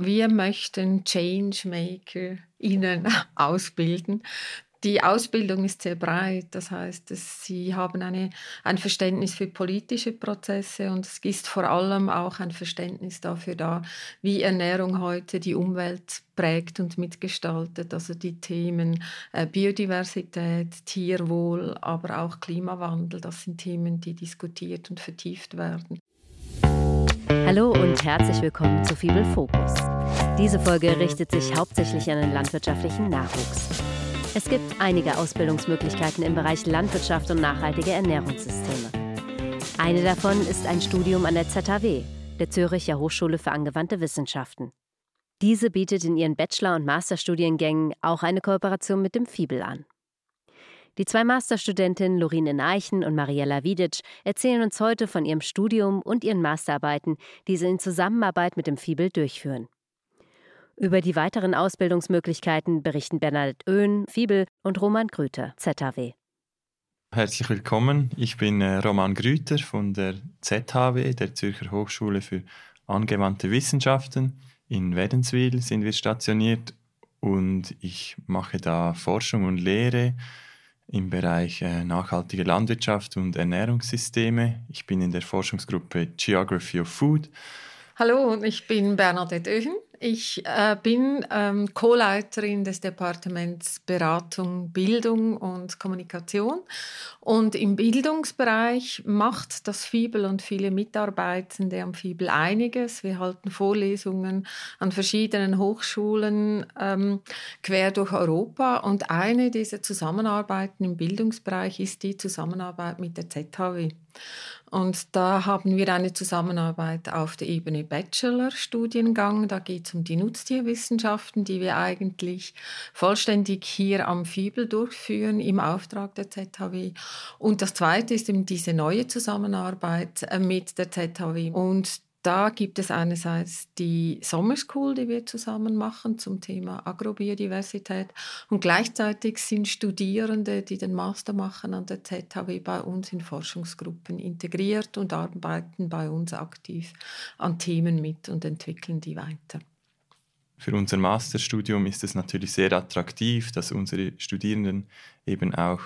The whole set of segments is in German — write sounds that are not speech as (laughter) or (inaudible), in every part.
Wir möchten Changemaker Ihnen (laughs) ausbilden. Die Ausbildung ist sehr breit, das heißt, sie haben eine, ein Verständnis für politische Prozesse und es ist vor allem auch ein Verständnis dafür da, wie Ernährung heute die Umwelt prägt und mitgestaltet, also die Themen äh, Biodiversität, Tierwohl, aber auch Klimawandel, das sind Themen, die diskutiert und vertieft werden. Hallo und herzlich willkommen zu Fibel Fokus. Diese Folge richtet sich hauptsächlich an den landwirtschaftlichen Nachwuchs. Es gibt einige Ausbildungsmöglichkeiten im Bereich Landwirtschaft und nachhaltige Ernährungssysteme. Eine davon ist ein Studium an der ZHW, der Zürcher Hochschule für angewandte Wissenschaften. Diese bietet in ihren Bachelor- und Masterstudiengängen auch eine Kooperation mit dem FIBEL an. Die zwei Masterstudentinnen Lorine Neichen und Mariella Vidic erzählen uns heute von ihrem Studium und ihren Masterarbeiten, die sie in Zusammenarbeit mit dem FIBEL durchführen. Über die weiteren Ausbildungsmöglichkeiten berichten Bernadette Oehn, Fiebel und Roman Grüter, ZHW. Herzlich willkommen. Ich bin äh, Roman Grüter von der ZHW, der Zürcher Hochschule für angewandte Wissenschaften. In Wädenswil sind wir stationiert und ich mache da Forschung und Lehre im Bereich äh, nachhaltige Landwirtschaft und Ernährungssysteme. Ich bin in der Forschungsgruppe Geography of Food. Hallo, ich bin Bernadette Oechen. Ich äh, bin ähm, Co-Leiterin des Departements Beratung, Bildung und Kommunikation. Und im Bildungsbereich macht das FIBEL und viele Mitarbeitende am FIBEL einiges. Wir halten Vorlesungen an verschiedenen Hochschulen ähm, quer durch Europa. Und eine dieser Zusammenarbeiten im Bildungsbereich ist die Zusammenarbeit mit der ZHW. Und da haben wir eine Zusammenarbeit auf der Ebene Bachelor-Studiengang. Da geht es um die Nutztierwissenschaften, die wir eigentlich vollständig hier am Fibel durchführen im Auftrag der ZHW. Und das Zweite ist eben diese neue Zusammenarbeit äh, mit der ZHW. Und da gibt es einerseits die Summer School, die wir zusammen machen zum Thema Agrobiodiversität und gleichzeitig sind Studierende, die den Master machen an der ZHW bei uns in Forschungsgruppen integriert und arbeiten bei uns aktiv an Themen mit und entwickeln die weiter. Für unser Masterstudium ist es natürlich sehr attraktiv, dass unsere Studierenden eben auch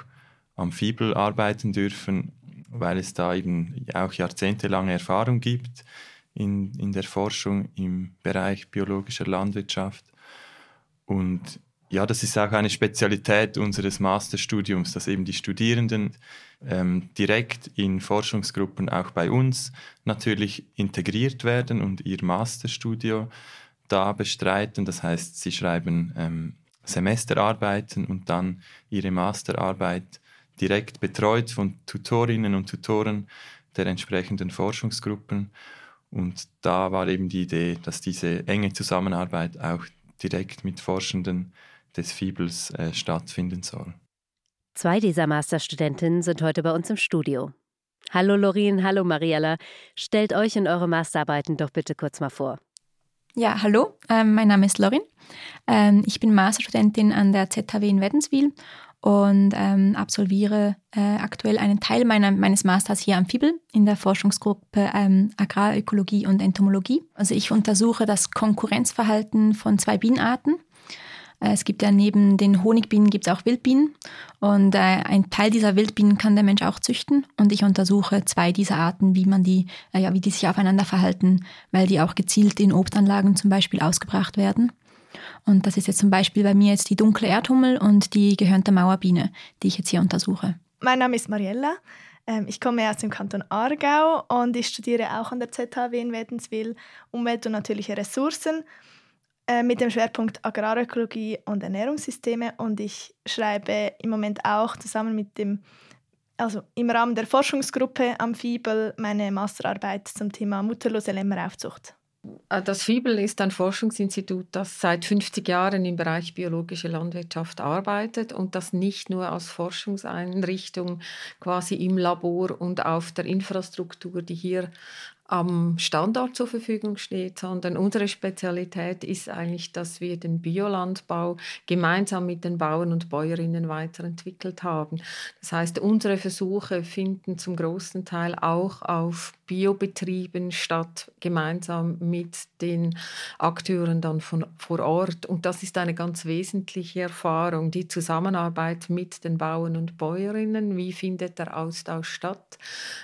am Fibel arbeiten dürfen, weil es da eben auch jahrzehntelange Erfahrung gibt in, in der Forschung im Bereich biologischer Landwirtschaft. Und ja, das ist auch eine Spezialität unseres Masterstudiums, dass eben die Studierenden ähm, direkt in Forschungsgruppen auch bei uns natürlich integriert werden und ihr Masterstudio da bestreiten. Das heißt, sie schreiben ähm, Semesterarbeiten und dann ihre Masterarbeit direkt betreut von Tutorinnen und Tutoren der entsprechenden Forschungsgruppen. Und da war eben die Idee, dass diese enge Zusammenarbeit auch direkt mit Forschenden des Fibels äh, stattfinden soll. Zwei dieser Masterstudentinnen sind heute bei uns im Studio. Hallo Lorin, hallo Mariella. Stellt euch und eure Masterarbeiten doch bitte kurz mal vor. Ja, hallo, ähm, mein Name ist Lorin. Ähm, ich bin Masterstudentin an der ZHW in Wädenswil und ähm, absolviere äh, aktuell einen Teil meiner, meines Masters hier am FIBEL in der Forschungsgruppe ähm, Agrarökologie und Entomologie. Also ich untersuche das Konkurrenzverhalten von zwei Bienenarten. Äh, es gibt ja neben den Honigbienen gibt es auch Wildbienen und äh, ein Teil dieser Wildbienen kann der Mensch auch züchten und ich untersuche zwei dieser Arten, wie man die, äh, ja, wie die sich aufeinander verhalten, weil die auch gezielt in Obstanlagen zum Beispiel ausgebracht werden. Und das ist jetzt zum Beispiel bei mir jetzt die dunkle Erdhummel und die gehörnte Mauerbiene, die ich jetzt hier untersuche. Mein Name ist Mariella. Ähm, ich komme aus dem Kanton Aargau und ich studiere auch an der ZHW in Wädenswil Umwelt- und natürliche Ressourcen äh, mit dem Schwerpunkt Agrarökologie und Ernährungssysteme und ich schreibe im Moment auch zusammen mit dem also im Rahmen der Forschungsgruppe am FIBEL meine Masterarbeit zum Thema mutterlose Lämmeraufzucht. Äh, das FIBEL ist ein Forschungsinstitut, das seit 50 Jahren im Bereich biologische Landwirtschaft arbeitet und das nicht nur als Forschungseinrichtung quasi im Labor und auf der Infrastruktur, die hier am Standort zur Verfügung steht, sondern unsere Spezialität ist eigentlich, dass wir den Biolandbau gemeinsam mit den Bauern und Bäuerinnen weiterentwickelt haben. Das heißt, unsere Versuche finden zum großen Teil auch auf Biobetrieben statt gemeinsam mit den Akteuren dann von, vor Ort. Und das ist eine ganz wesentliche Erfahrung, die Zusammenarbeit mit den Bauern und Bäuerinnen. Wie findet der Austausch statt?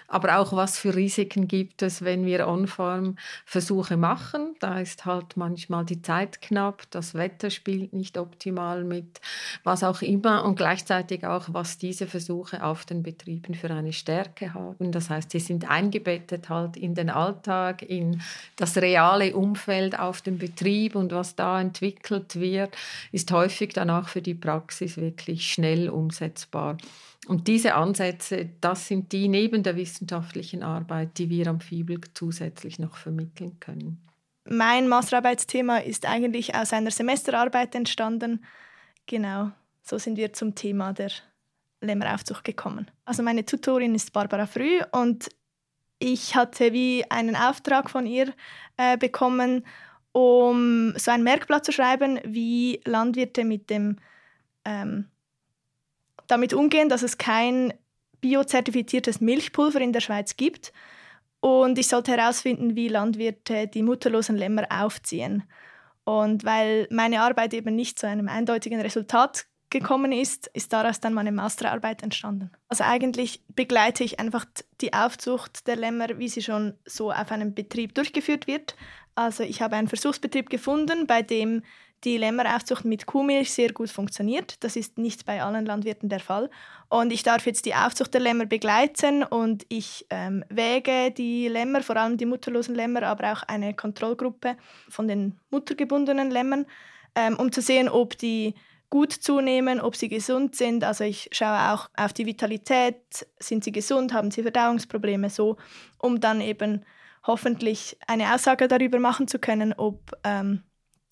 Aber auch, was für Risiken gibt es, wenn wir On-Farm-Versuche machen. Da ist halt manchmal die Zeit knapp, das Wetter spielt nicht optimal mit, was auch immer. Und gleichzeitig auch, was diese Versuche auf den Betrieben für eine Stärke haben. Das heißt, sie sind eingebettet halt in den Alltag, in das reale Umfeld auf dem Betrieb und was da entwickelt wird, ist häufig dann auch für die Praxis wirklich schnell umsetzbar. Und diese Ansätze, das sind die neben der wissenschaftlichen Arbeit, die wir am FIBEL zusätzlich noch vermitteln können. Mein Masterarbeitsthema ist eigentlich aus einer Semesterarbeit entstanden. Genau, so sind wir zum Thema der Lämmeraufzucht gekommen. Also meine Tutorin ist Barbara Früh und ich hatte wie einen Auftrag von ihr äh, bekommen, um so ein Merkblatt zu schreiben, wie Landwirte mit dem ähm, damit umgehen, dass es kein biozertifiziertes Milchpulver in der Schweiz gibt. Und ich sollte herausfinden, wie Landwirte die mutterlosen Lämmer aufziehen. Und weil meine Arbeit eben nicht zu einem eindeutigen Resultat gekommen ist, ist daraus dann meine Masterarbeit entstanden. Also eigentlich begleite ich einfach die Aufzucht der Lämmer, wie sie schon so auf einem Betrieb durchgeführt wird. Also ich habe einen Versuchsbetrieb gefunden, bei dem die Lämmeraufzucht mit Kuhmilch sehr gut funktioniert. Das ist nicht bei allen Landwirten der Fall. Und ich darf jetzt die Aufzucht der Lämmer begleiten und ich ähm, wäge die Lämmer, vor allem die mutterlosen Lämmer, aber auch eine Kontrollgruppe von den muttergebundenen Lämmern, ähm, um zu sehen, ob die gut zunehmen, ob sie gesund sind. Also ich schaue auch auf die Vitalität, sind sie gesund, haben sie Verdauungsprobleme, so, um dann eben hoffentlich eine Aussage darüber machen zu können, ob ähm,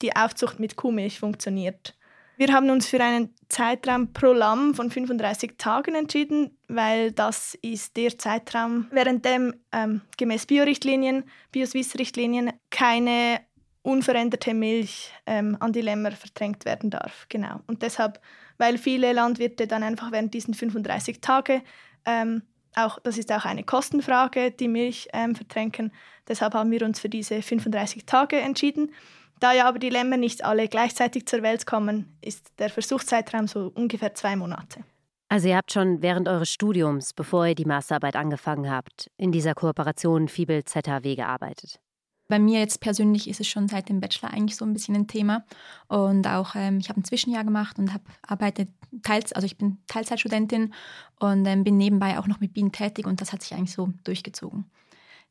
die Aufzucht mit Kuhmilch funktioniert. Wir haben uns für einen Zeitraum pro Lamm von 35 Tagen entschieden, weil das ist der Zeitraum, während dem ähm, gemäß Biorichtlinien, Bioswiss-Richtlinien keine unveränderte Milch ähm, an die Lämmer vertränkt werden darf. Genau. Und deshalb, weil viele Landwirte dann einfach während diesen 35 Tage ähm, auch, das ist auch eine Kostenfrage, die Milch ähm, vertränken. Deshalb haben wir uns für diese 35 Tage entschieden. Da ja aber die Lämmer nicht alle gleichzeitig zur Welt kommen, ist der Versuchszeitraum so ungefähr zwei Monate. Also ihr habt schon während eures Studiums, bevor ihr die Masterarbeit angefangen habt, in dieser Kooperation Fibel ZHW gearbeitet. Bei mir jetzt persönlich ist es schon seit dem Bachelor eigentlich so ein bisschen ein Thema. Und auch, ähm, ich habe ein Zwischenjahr gemacht und habe arbeitet teils, also ich bin Teilzeitstudentin und ähm, bin nebenbei auch noch mit Bienen tätig und das hat sich eigentlich so durchgezogen.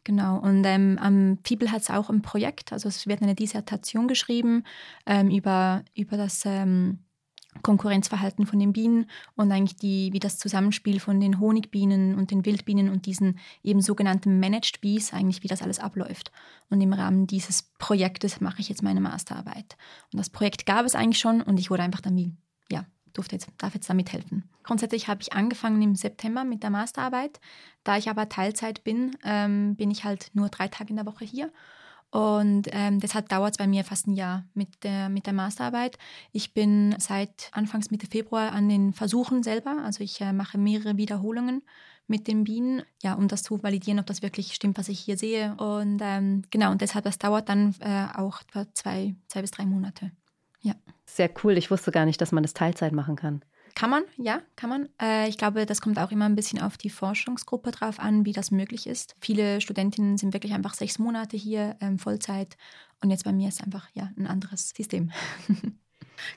Genau, und ähm, am FIBEL hat es auch ein Projekt, also es wird eine Dissertation geschrieben ähm, über, über das ähm, Konkurrenzverhalten von den Bienen und eigentlich die, wie das Zusammenspiel von den Honigbienen und den Wildbienen und diesen eben sogenannten Managed Bees, eigentlich wie das alles abläuft. Und im Rahmen dieses Projektes mache ich jetzt meine Masterarbeit. Und das Projekt gab es eigentlich schon und ich wurde einfach dann wie, ja, durfte jetzt, darf jetzt damit helfen. Grundsätzlich habe ich angefangen im September mit der Masterarbeit. Da ich aber Teilzeit bin, ähm, bin ich halt nur drei Tage in der Woche hier und ähm, deshalb dauert es bei mir fast ein Jahr mit der, mit der Masterarbeit. Ich bin seit Anfangs Mitte Februar an den Versuchen selber. Also ich äh, mache mehrere Wiederholungen mit den Bienen, ja, um das zu validieren, ob das wirklich stimmt, was ich hier sehe. Und ähm, genau, und deshalb, das dauert dann äh, auch zwei, zwei bis drei Monate. Ja. Sehr cool. Ich wusste gar nicht, dass man das Teilzeit machen kann. Kann man, ja, kann man. Äh, ich glaube, das kommt auch immer ein bisschen auf die Forschungsgruppe drauf an, wie das möglich ist. Viele Studentinnen sind wirklich einfach sechs Monate hier, ähm, Vollzeit. Und jetzt bei mir ist einfach ja ein anderes System. (laughs)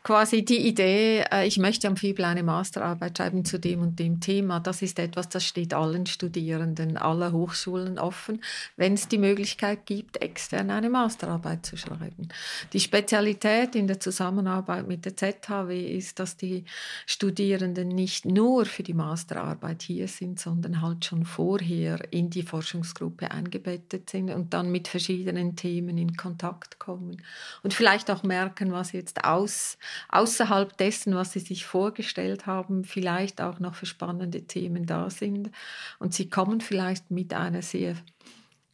quasi die Idee, äh, ich möchte am FIBL eine Masterarbeit schreiben zu dem und dem Thema, das ist etwas, das steht allen Studierenden aller Hochschulen offen, wenn es die Möglichkeit gibt, extern eine Masterarbeit zu schreiben. Die Spezialität in der Zusammenarbeit mit der ZHW ist, dass die Studierenden nicht nur für die Masterarbeit hier sind, sondern halt schon vorher in die Forschungsgruppe eingebettet sind und dann mit verschiedenen Themen in Kontakt kommen und vielleicht auch merken, was jetzt aus außerhalb dessen, was sie sich vorgestellt haben, vielleicht auch noch für spannende Themen da sind. Und sie kommen vielleicht mit einer sehr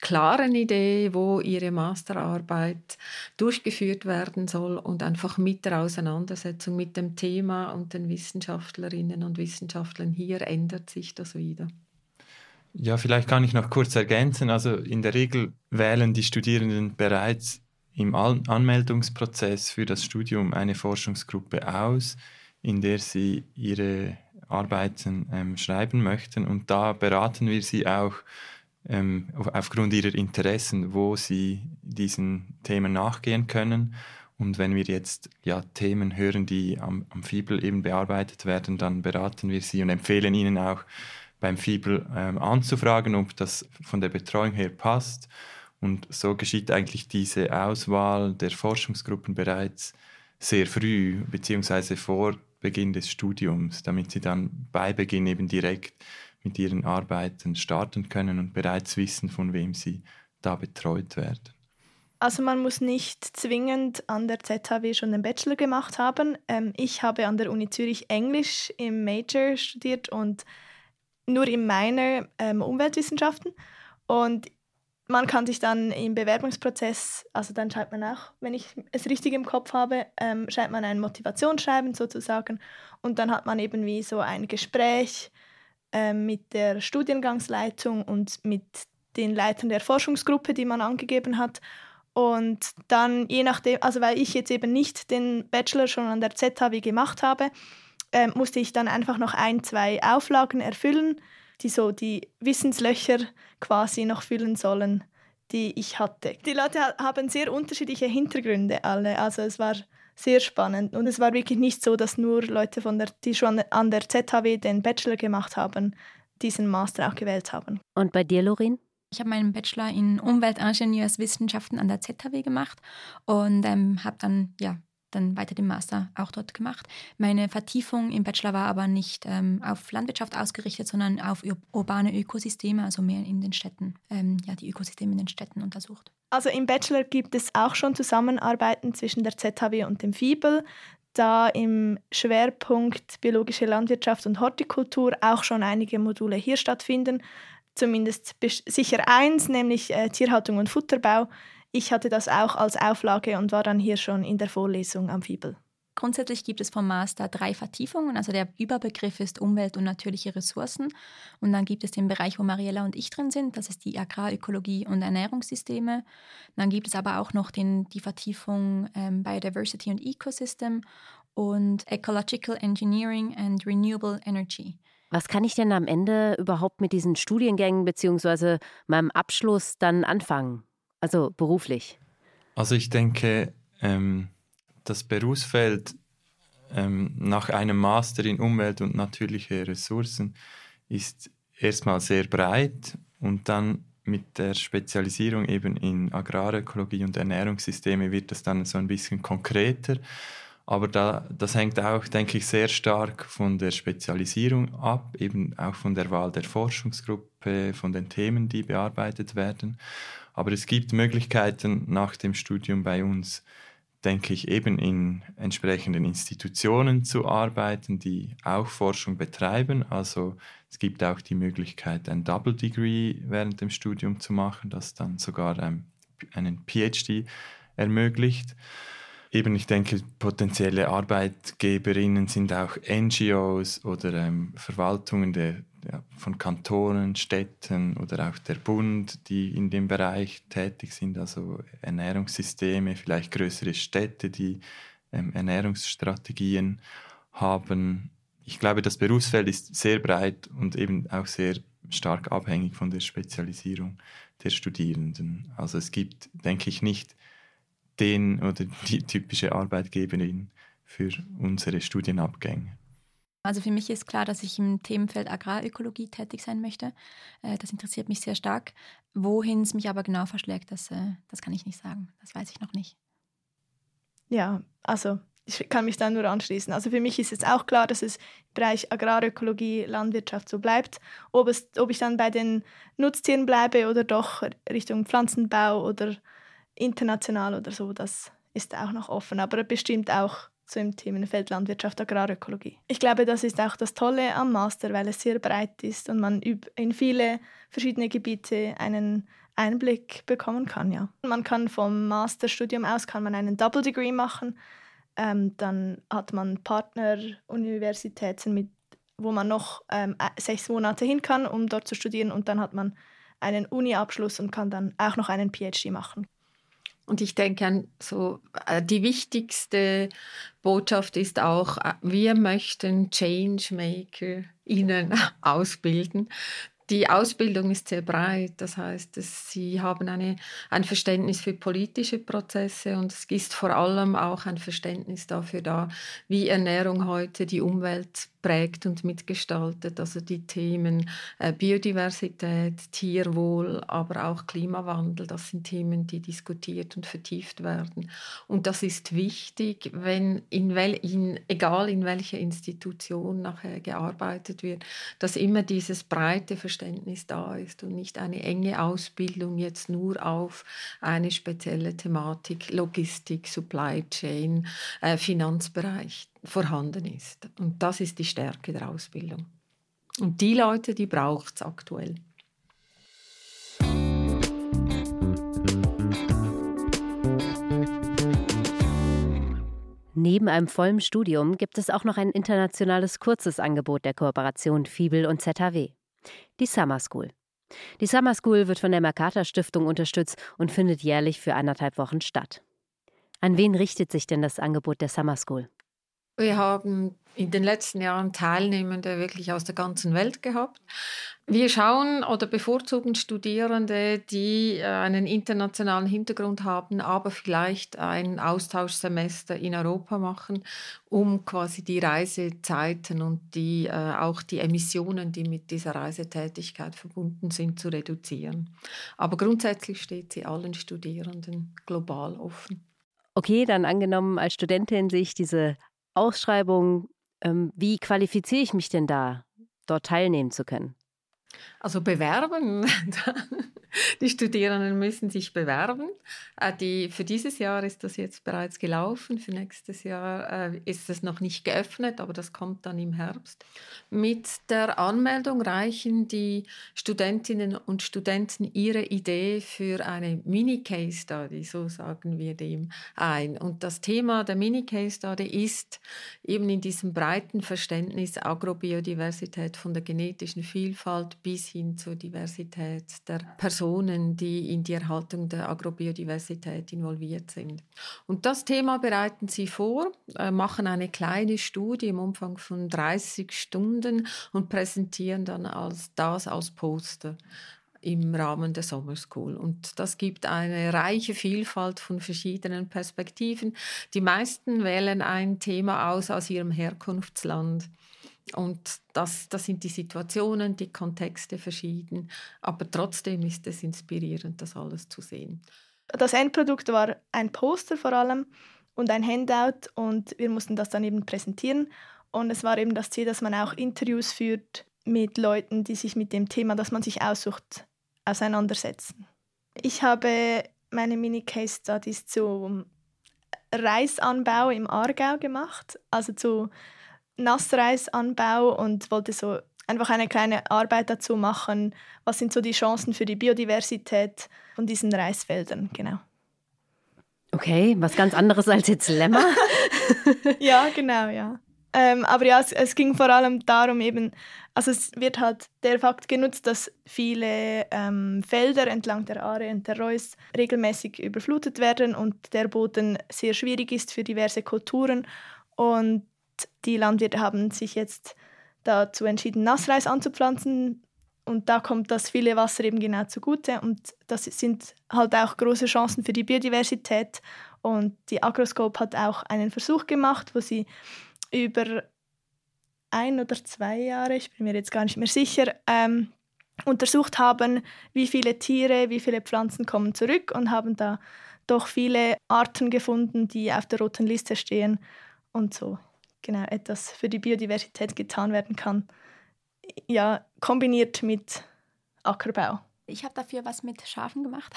klaren Idee, wo ihre Masterarbeit durchgeführt werden soll und einfach mit der Auseinandersetzung mit dem Thema und den Wissenschaftlerinnen und Wissenschaftlern hier ändert sich das wieder. Ja, vielleicht kann ich noch kurz ergänzen. Also in der Regel wählen die Studierenden bereits im Anmeldungsprozess für das Studium eine Forschungsgruppe aus, in der sie ihre Arbeiten ähm, schreiben möchten. Und da beraten wir sie auch ähm, aufgrund ihrer Interessen, wo sie diesen Themen nachgehen können. Und wenn wir jetzt ja, Themen hören, die am, am Fibel eben bearbeitet werden, dann beraten wir sie und empfehlen ihnen auch beim Fibel ähm, anzufragen, ob das von der Betreuung her passt. Und so geschieht eigentlich diese Auswahl der Forschungsgruppen bereits sehr früh, beziehungsweise vor Beginn des Studiums, damit sie dann bei Beginn eben direkt mit ihren Arbeiten starten können und bereits wissen, von wem sie da betreut werden. Also man muss nicht zwingend an der ZHW schon den Bachelor gemacht haben. Ähm, ich habe an der Uni Zürich Englisch im Major studiert und nur im Minor ähm, Umweltwissenschaften. Und man kann sich dann im Bewerbungsprozess, also dann schreibt man auch, wenn ich es richtig im Kopf habe, ähm, schreibt man ein Motivationsschreiben sozusagen und dann hat man eben wie so ein Gespräch ähm, mit der Studiengangsleitung und mit den Leitern der Forschungsgruppe, die man angegeben hat. Und dann je nachdem, also weil ich jetzt eben nicht den Bachelor schon an der ZHW gemacht habe, äh, musste ich dann einfach noch ein, zwei Auflagen erfüllen die so die Wissenslöcher quasi noch füllen sollen, die ich hatte. Die Leute haben sehr unterschiedliche Hintergründe alle, also es war sehr spannend und es war wirklich nicht so, dass nur Leute von der, die schon an der ZHW den Bachelor gemacht haben, diesen Master auch gewählt haben. Und bei dir, Lorin? Ich habe meinen Bachelor in Umweltingenieurswissenschaften an der ZHW gemacht und ähm, habe dann ja dann weiter den Master auch dort gemacht. Meine Vertiefung im Bachelor war aber nicht ähm, auf Landwirtschaft ausgerichtet, sondern auf urbane Ökosysteme, also mehr in den Städten, ähm, ja, die Ökosysteme in den Städten untersucht. Also im Bachelor gibt es auch schon Zusammenarbeiten zwischen der ZHW und dem FIBEL, da im Schwerpunkt biologische Landwirtschaft und Hortikultur auch schon einige Module hier stattfinden. Zumindest sicher eins, nämlich äh, Tierhaltung und Futterbau ich hatte das auch als Auflage und war dann hier schon in der Vorlesung am Fibel. Grundsätzlich gibt es vom Master drei Vertiefungen. Also der Überbegriff ist Umwelt und natürliche Ressourcen. Und dann gibt es den Bereich, wo Mariella und ich drin sind. Das ist die Agrarökologie und Ernährungssysteme. Dann gibt es aber auch noch den, die Vertiefung ähm, Biodiversity und Ecosystem und Ecological Engineering and Renewable Energy. Was kann ich denn am Ende überhaupt mit diesen Studiengängen bzw. meinem Abschluss dann anfangen? Also beruflich? Also ich denke, ähm, das Berufsfeld ähm, nach einem Master in Umwelt und natürliche Ressourcen ist erstmal sehr breit und dann mit der Spezialisierung eben in Agrarökologie und Ernährungssysteme wird das dann so ein bisschen konkreter. Aber da, das hängt auch, denke ich, sehr stark von der Spezialisierung ab, eben auch von der Wahl der Forschungsgruppe, von den Themen, die bearbeitet werden. Aber es gibt Möglichkeiten nach dem Studium bei uns, denke ich, eben in entsprechenden Institutionen zu arbeiten, die auch Forschung betreiben. Also es gibt auch die Möglichkeit, ein Double Degree während dem Studium zu machen, das dann sogar einen PhD ermöglicht eben, ich denke, potenzielle Arbeitgeberinnen sind auch NGOs oder ähm, Verwaltungen der, ja, von Kantonen, Städten oder auch der Bund, die in dem Bereich tätig sind, also Ernährungssysteme, vielleicht größere Städte, die ähm, Ernährungsstrategien haben. Ich glaube, das Berufsfeld ist sehr breit und eben auch sehr stark abhängig von der Spezialisierung der Studierenden. Also es gibt, denke ich, nicht den oder die typische Arbeitgeberin für unsere Studienabgänge. Also für mich ist klar, dass ich im Themenfeld Agrarökologie tätig sein möchte. Äh, das interessiert mich sehr stark. Wohin es mich aber genau verschlägt, das, äh, das kann ich nicht sagen. Das weiß ich noch nicht. Ja, also ich kann mich da nur anschließen. Also für mich ist jetzt auch klar, dass es im Bereich Agrarökologie, Landwirtschaft so bleibt. Ob, es, ob ich dann bei den Nutztieren bleibe oder doch Richtung Pflanzenbau oder international oder so, das ist auch noch offen, aber bestimmt auch so im Themenfeld Landwirtschaft, Agrarökologie. Ich glaube, das ist auch das Tolle am Master, weil es sehr breit ist und man in viele verschiedene Gebiete einen Einblick bekommen kann. Ja. Man kann vom Masterstudium aus kann man einen Double Degree machen. Ähm, dann hat man Partneruniversitäten wo man noch ähm, sechs Monate hin kann, um dort zu studieren und dann hat man einen Uni-Abschluss und kann dann auch noch einen PhD machen. Und ich denke, so äh, die wichtigste Botschaft ist auch, äh, wir möchten Changemaker ihnen (laughs) ausbilden, die Ausbildung ist sehr breit. Das heißt, sie haben eine, ein Verständnis für politische Prozesse und es ist vor allem auch ein Verständnis dafür da, wie Ernährung heute die Umwelt prägt und mitgestaltet. Also die Themen äh, Biodiversität, Tierwohl, aber auch Klimawandel, das sind Themen, die diskutiert und vertieft werden. Und das ist wichtig, wenn in, wel, in egal in welcher Institution nachher gearbeitet wird, dass immer dieses breite Verständnis da ist und nicht eine enge Ausbildung jetzt nur auf eine spezielle Thematik, Logistik, Supply Chain, äh, Finanzbereich vorhanden ist. Und das ist die Stärke der Ausbildung. Und die Leute, die braucht es aktuell. Neben einem vollen Studium gibt es auch noch ein internationales kurzes Angebot der Kooperation Fibel und ZHW. Die Summer School. Die Summer School wird von der Mercator Stiftung unterstützt und findet jährlich für anderthalb Wochen statt. An wen richtet sich denn das Angebot der Summer School? Wir haben in den letzten Jahren Teilnehmende wirklich aus der ganzen Welt gehabt. Wir schauen oder bevorzugen Studierende, die äh, einen internationalen Hintergrund haben, aber vielleicht ein Austauschsemester in Europa machen, um quasi die Reisezeiten und die, äh, auch die Emissionen, die mit dieser Reisetätigkeit verbunden sind, zu reduzieren. Aber grundsätzlich steht sie allen Studierenden global offen. Okay, dann angenommen, als Studentin sehe ich diese Ausschreibung, ähm, wie qualifiziere ich mich denn da, dort teilnehmen zu können? Also bewerben. (laughs) Die Studierenden müssen sich bewerben. Äh, die, für dieses Jahr ist das jetzt bereits gelaufen. Für nächstes Jahr äh, ist es noch nicht geöffnet, aber das kommt dann im Herbst. Mit der Anmeldung reichen die Studentinnen und Studenten ihre Idee für eine Mini-Case Study, so sagen wir dem, ein. Und das Thema der Mini-Case Study ist eben in diesem breiten Verständnis Agrobiodiversität von der genetischen Vielfalt bis hin zur Diversität der Personen, die in die Erhaltung der Agrobiodiversität involviert sind. Und das Thema bereiten sie vor, äh, machen eine kleine Studie im Umfang von 30 Stunden und präsentieren dann als, das als Poster im Rahmen der Summer School. Und das gibt eine reiche Vielfalt von verschiedenen Perspektiven. Die meisten wählen ein Thema aus aus ihrem Herkunftsland. Und das, das sind die Situationen, die Kontexte verschieden. Aber trotzdem ist es inspirierend, das alles zu sehen. Das Endprodukt war ein Poster vor allem und ein Handout und wir mussten das dann eben präsentieren. Und es war eben das Ziel, dass man auch Interviews führt mit Leuten, die sich mit dem Thema, das man sich aussucht, auseinandersetzen. Ich habe meine Mini-Case-Studies zum Reisanbau im Aargau gemacht, also zu Nassreisanbau und wollte so einfach eine kleine Arbeit dazu machen. Was sind so die Chancen für die Biodiversität von diesen Reisfeldern? Genau. Okay, was ganz anderes als jetzt Lämmer. (laughs) ja, genau, ja. Ähm, aber ja, es, es, ging vor allem darum eben, also es wird halt der Fakt genutzt, dass viele ähm, Felder entlang der Aare und der Reuss regelmäßig überflutet werden und der Boden sehr schwierig ist für diverse Kulturen. Und die Landwirte haben sich jetzt dazu entschieden, Nassreis anzupflanzen. Und da kommt das viele Wasser eben genau zugute. Und das sind halt auch große Chancen für die Biodiversität. Und die Agroscope hat auch einen Versuch gemacht, wo sie über ein oder zwei Jahre, ich bin mir jetzt gar nicht mehr sicher, ähm, untersucht haben, wie viele Tiere, wie viele Pflanzen kommen zurück und haben da doch viele Arten gefunden, die auf der roten Liste stehen und so genau etwas für die Biodiversität getan werden kann. Ja, kombiniert mit Ackerbau. Ich habe dafür was mit Schafen gemacht.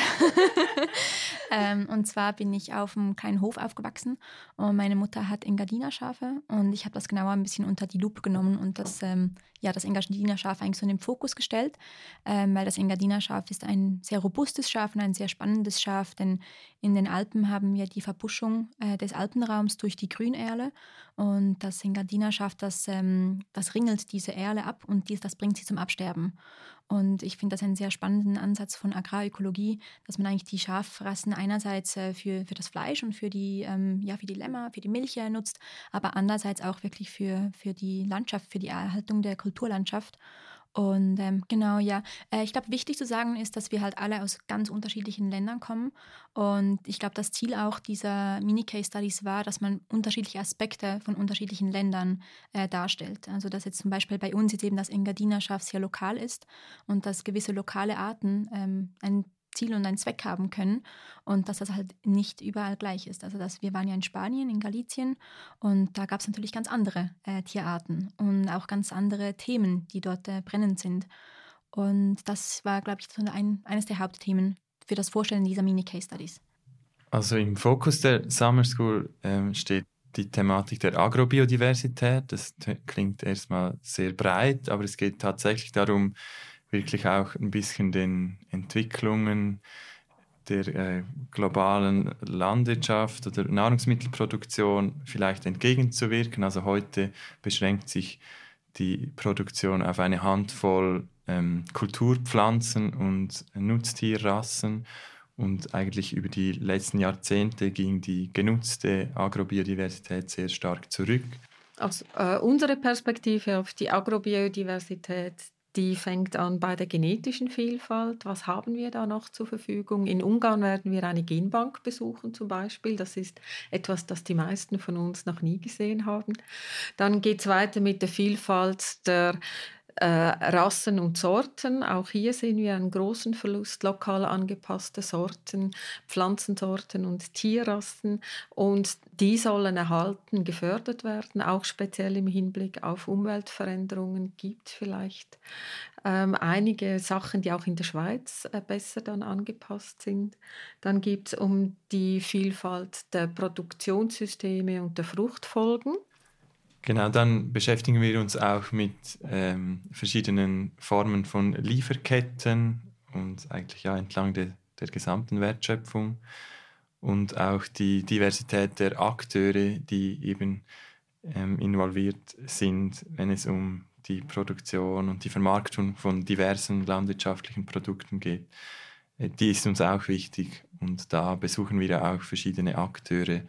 (laughs) ähm, und zwar bin ich auf einem kleinen Hof aufgewachsen und meine Mutter hat Engadina-Schafe und ich habe das genauer ein bisschen unter die Lupe genommen und das, ähm, ja, das Engadina-Schaf eigentlich so in den Fokus gestellt, ähm, weil das Engadina-Schaf ist ein sehr robustes Schaf und ein sehr spannendes Schaf, denn in den Alpen haben wir die Verbuschung äh, des Alpenraums durch die Grünerle und das Engadina-Schaf, das, ähm, das ringelt diese Erle ab und dies, das bringt sie zum Absterben. Und ich finde das einen sehr spannenden Ansatz von Agrarökologie, dass man eigentlich die Schafrassen einerseits äh, für, für das Fleisch und für die, ähm, ja, für die Lämmer, für die Milch äh, nutzt, aber andererseits auch wirklich für, für die Landschaft, für die Erhaltung der Kulturlandschaft. Und ähm, genau, ja. Äh, ich glaube, wichtig zu sagen ist, dass wir halt alle aus ganz unterschiedlichen Ländern kommen. Und ich glaube, das Ziel auch dieser Mini-Case-Studies war, dass man unterschiedliche Aspekte von unterschiedlichen Ländern äh, darstellt. Also, dass jetzt zum Beispiel bei uns jetzt eben das Engadiner-Schaf sehr lokal ist und dass gewisse lokale Arten ähm, einen Ziel und einen Zweck haben können und dass das halt nicht überall gleich ist. Also dass wir waren ja in Spanien, in Galicien und da gab es natürlich ganz andere äh, Tierarten und auch ganz andere Themen, die dort äh, brennend sind. Und das war, glaube ich, ein, eines der Hauptthemen für das Vorstellen dieser Mini-Case-Studies. Also im Fokus der Summer School ähm, steht die Thematik der Agrobiodiversität. Das klingt erstmal sehr breit, aber es geht tatsächlich darum, wirklich auch ein bisschen den Entwicklungen der äh, globalen Landwirtschaft oder Nahrungsmittelproduktion vielleicht entgegenzuwirken. Also heute beschränkt sich die Produktion auf eine Handvoll ähm, Kulturpflanzen und Nutztierrassen und eigentlich über die letzten Jahrzehnte ging die genutzte Agrobiodiversität sehr stark zurück. Aus äh, unserer Perspektive auf die Agrobiodiversität, die fängt an bei der genetischen Vielfalt. Was haben wir da noch zur Verfügung? In Ungarn werden wir eine Genbank besuchen zum Beispiel. Das ist etwas, das die meisten von uns noch nie gesehen haben. Dann geht es weiter mit der Vielfalt der äh, Rassen und Sorten. Auch hier sehen wir einen großen Verlust lokal angepasster Sorten, Pflanzensorten und Tierrassen. Und die sollen erhalten, gefördert werden, auch speziell im Hinblick auf Umweltveränderungen gibt vielleicht ähm, einige Sachen, die auch in der Schweiz äh, besser dann angepasst sind. Dann gibt es um die Vielfalt der Produktionssysteme und der Fruchtfolgen. Genau, dann beschäftigen wir uns auch mit ähm, verschiedenen Formen von Lieferketten und eigentlich ja entlang de, der gesamten Wertschöpfung und auch die Diversität der Akteure, die eben ähm, involviert sind, wenn es um die Produktion und die Vermarktung von diversen landwirtschaftlichen Produkten geht. Äh, die ist uns auch wichtig und da besuchen wir auch verschiedene Akteure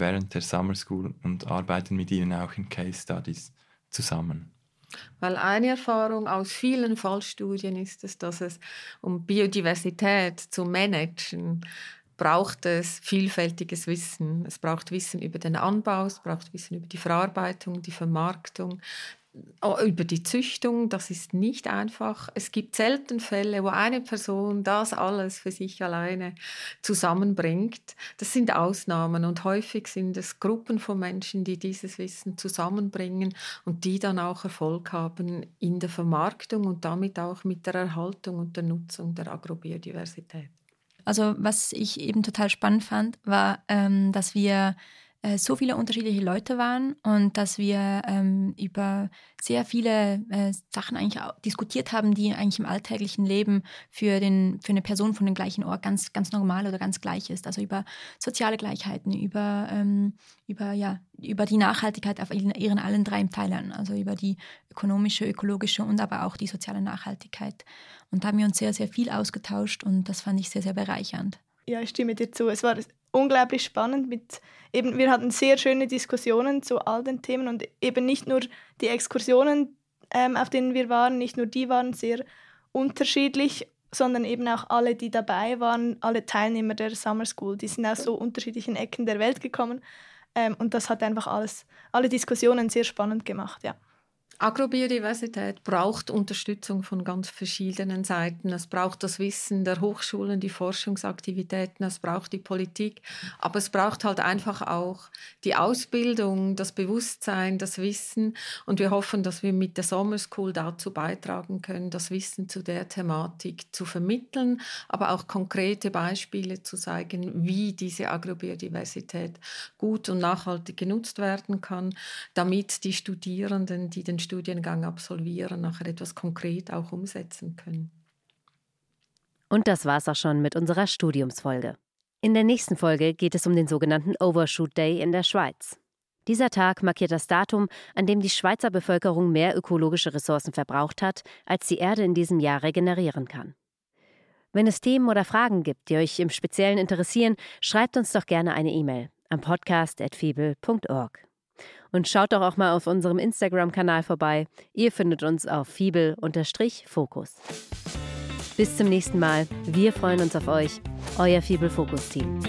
während der Summer School und arbeiten mit ihnen auch in Case Studies zusammen. Weil eine Erfahrung aus vielen Fallstudien ist es, dass es um Biodiversität zu managen braucht es vielfältiges Wissen. Es braucht Wissen über den Anbau, es braucht Wissen über die Verarbeitung, die Vermarktung, über die Züchtung, das ist nicht einfach. Es gibt selten Fälle, wo eine Person das alles für sich alleine zusammenbringt. Das sind Ausnahmen und häufig sind es Gruppen von Menschen, die dieses Wissen zusammenbringen und die dann auch Erfolg haben in der Vermarktung und damit auch mit der Erhaltung und der Nutzung der Agrobiodiversität. Also was ich eben total spannend fand, war, ähm, dass wir äh, so viele unterschiedliche Leute waren und dass wir ähm, über sehr viele äh, Sachen eigentlich diskutiert haben, die eigentlich im alltäglichen Leben für, den, für eine Person von dem gleichen Ort ganz, ganz normal oder ganz gleich ist. Also über soziale Gleichheiten, über, ähm, über, ja, über die Nachhaltigkeit auf ihren, ihren allen drei Pfeilern, also über die ökonomische, ökologische und aber auch die soziale Nachhaltigkeit. Und da haben wir uns sehr, sehr viel ausgetauscht und das fand ich sehr, sehr bereichernd. Ja, ich stimme dir zu. Es war unglaublich spannend mit eben wir hatten sehr schöne Diskussionen zu all den Themen und eben nicht nur die Exkursionen, ähm, auf denen wir waren, nicht nur die waren sehr unterschiedlich, sondern eben auch alle, die dabei waren, alle Teilnehmer der Summer School, die sind aus so unterschiedlichen Ecken der Welt gekommen ähm, und das hat einfach alles, alle Diskussionen sehr spannend gemacht, ja. Agrobiodiversität braucht Unterstützung von ganz verschiedenen Seiten. Es braucht das Wissen der Hochschulen, die Forschungsaktivitäten, es braucht die Politik, aber es braucht halt einfach auch die Ausbildung, das Bewusstsein, das Wissen. Und wir hoffen, dass wir mit der Sommer School dazu beitragen können, das Wissen zu der Thematik zu vermitteln, aber auch konkrete Beispiele zu zeigen, wie diese Agrobiodiversität gut und nachhaltig genutzt werden kann, damit die Studierenden, die den Studiengang absolvieren, nachher etwas konkret auch umsetzen können. Und das war's auch schon mit unserer Studiumsfolge. In der nächsten Folge geht es um den sogenannten Overshoot Day in der Schweiz. Dieser Tag markiert das Datum, an dem die Schweizer Bevölkerung mehr ökologische Ressourcen verbraucht hat, als die Erde in diesem Jahr regenerieren kann. Wenn es Themen oder Fragen gibt, die euch im Speziellen interessieren, schreibt uns doch gerne eine E-Mail am podcast.fibel.org. Und schaut doch auch mal auf unserem Instagram-Kanal vorbei. Ihr findet uns auf Fibel-Fokus. Bis zum nächsten Mal. Wir freuen uns auf euch. Euer Fibel-Fokus-Team.